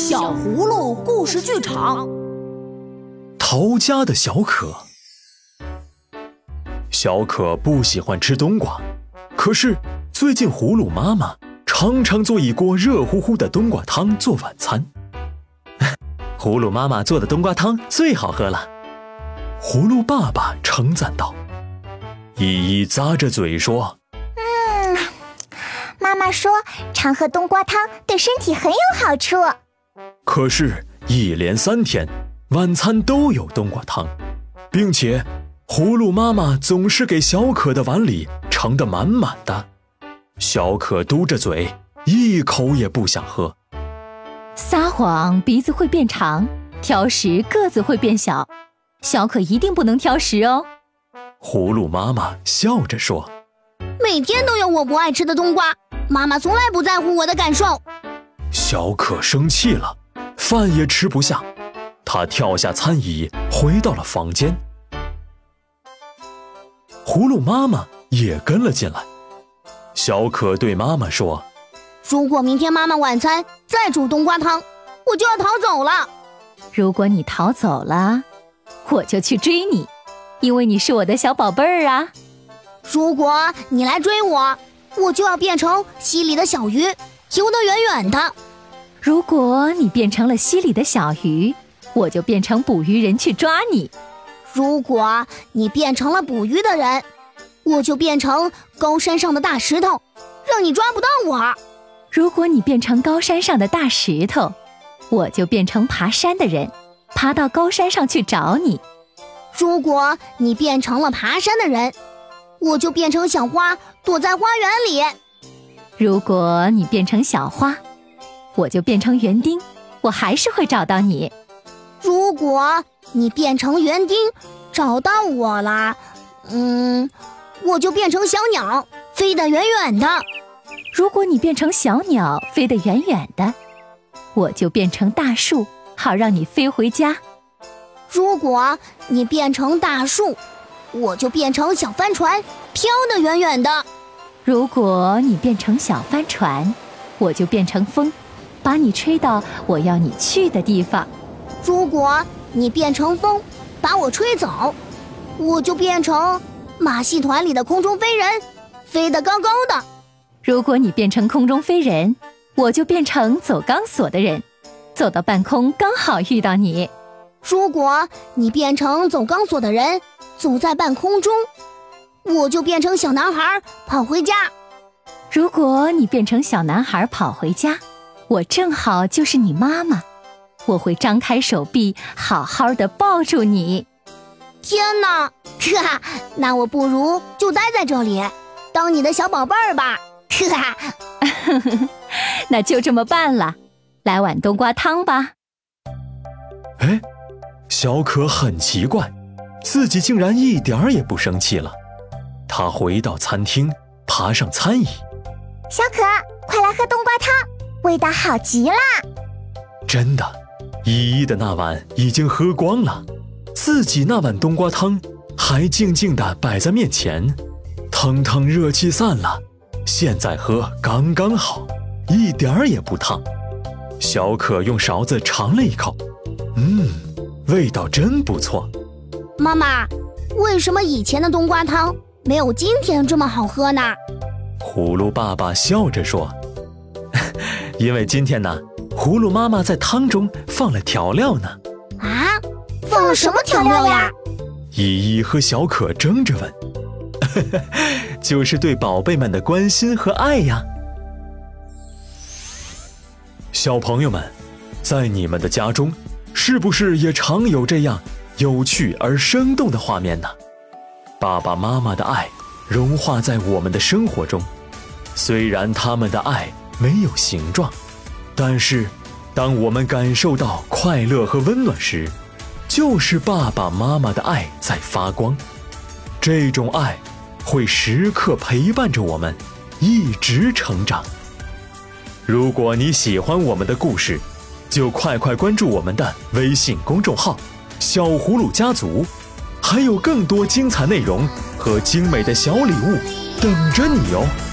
小葫芦故事剧场，逃家的小可。小可不喜欢吃冬瓜，可是最近葫芦妈妈常常做一锅热乎乎的冬瓜汤做晚餐。葫芦妈妈做的冬瓜汤最好喝了，葫芦爸爸称赞道。依依咂着嘴说：“嗯，妈妈说常喝冬瓜汤对身体很有好处。”可是，一连三天，晚餐都有冬瓜汤，并且，葫芦妈妈总是给小可的碗里盛得满满的。小可嘟着嘴，一口也不想喝。撒谎鼻子会变长，挑食个子会变小，小可一定不能挑食哦。葫芦妈妈笑着说：“每天都有我不爱吃的冬瓜，妈妈从来不在乎我的感受。”小可生气了。饭也吃不下，他跳下餐椅，回到了房间。葫芦妈妈也跟了进来。小可对妈妈说：“如果明天妈妈晚餐再煮冬瓜汤，我就要逃走了。如果你逃走了，我就去追你，因为你是我的小宝贝儿啊。如果你来追我，我就要变成溪里的小鱼，游得远远的。”如果你变成了溪里的小鱼，我就变成捕鱼人去抓你；如果你变成了捕鱼的人，我就变成高山上的大石头，让你。抓不到我；如果你变成高山上的大石头，我就变成爬山的人，爬到高山上去找你；如果你变成了爬山的人，我就变成小花，躲在花园里；如果你变成小花。我就变成园丁，我还是会找到你。如果你变成园丁，找到我了，嗯，我就变成小鸟，飞得远远的。如果你变成小鸟，飞得远远的，我就变成大树，好让你飞回家。如果你变成大树，我就变成小帆船，飘得远远的。如果你变成小帆船，我就变成风。把你吹到我要你去的地方。如果你变成风，把我吹走，我就变成马戏团里的空中飞人，飞得高高的。如果你变成空中飞人，我就变成走钢索的人，走到半空刚好遇到你。如果你变成走钢索的人，走在半空中，我就变成小男孩跑回家。如果你变成小男孩跑回家。我正好就是你妈妈，我会张开手臂，好好的抱住你。天哪，哈哈，那我不如就待在这里，当你的小宝贝儿吧。哈哈，那就这么办了，来碗冬瓜汤吧。哎，小可很奇怪，自己竟然一点儿也不生气了。他回到餐厅，爬上餐椅。小可，快来喝冬瓜汤。味道好极了，真的，依依的那碗已经喝光了，自己那碗冬瓜汤还静静地摆在面前，腾腾热气散了，现在喝刚刚好，一点儿也不烫。小可用勺子尝了一口，嗯，味道真不错。妈妈，为什么以前的冬瓜汤没有今天这么好喝呢？葫芦爸爸笑着说。因为今天呢，葫芦妈妈在汤中放了调料呢。啊，放了什么调料呀？依依和小可争着问。就是对宝贝们的关心和爱呀。小朋友们，在你们的家中，是不是也常有这样有趣而生动的画面呢？爸爸妈妈的爱融化在我们的生活中，虽然他们的爱。没有形状，但是，当我们感受到快乐和温暖时，就是爸爸妈妈的爱在发光。这种爱会时刻陪伴着我们，一直成长。如果你喜欢我们的故事，就快快关注我们的微信公众号“小葫芦家族”，还有更多精彩内容和精美的小礼物等着你哦。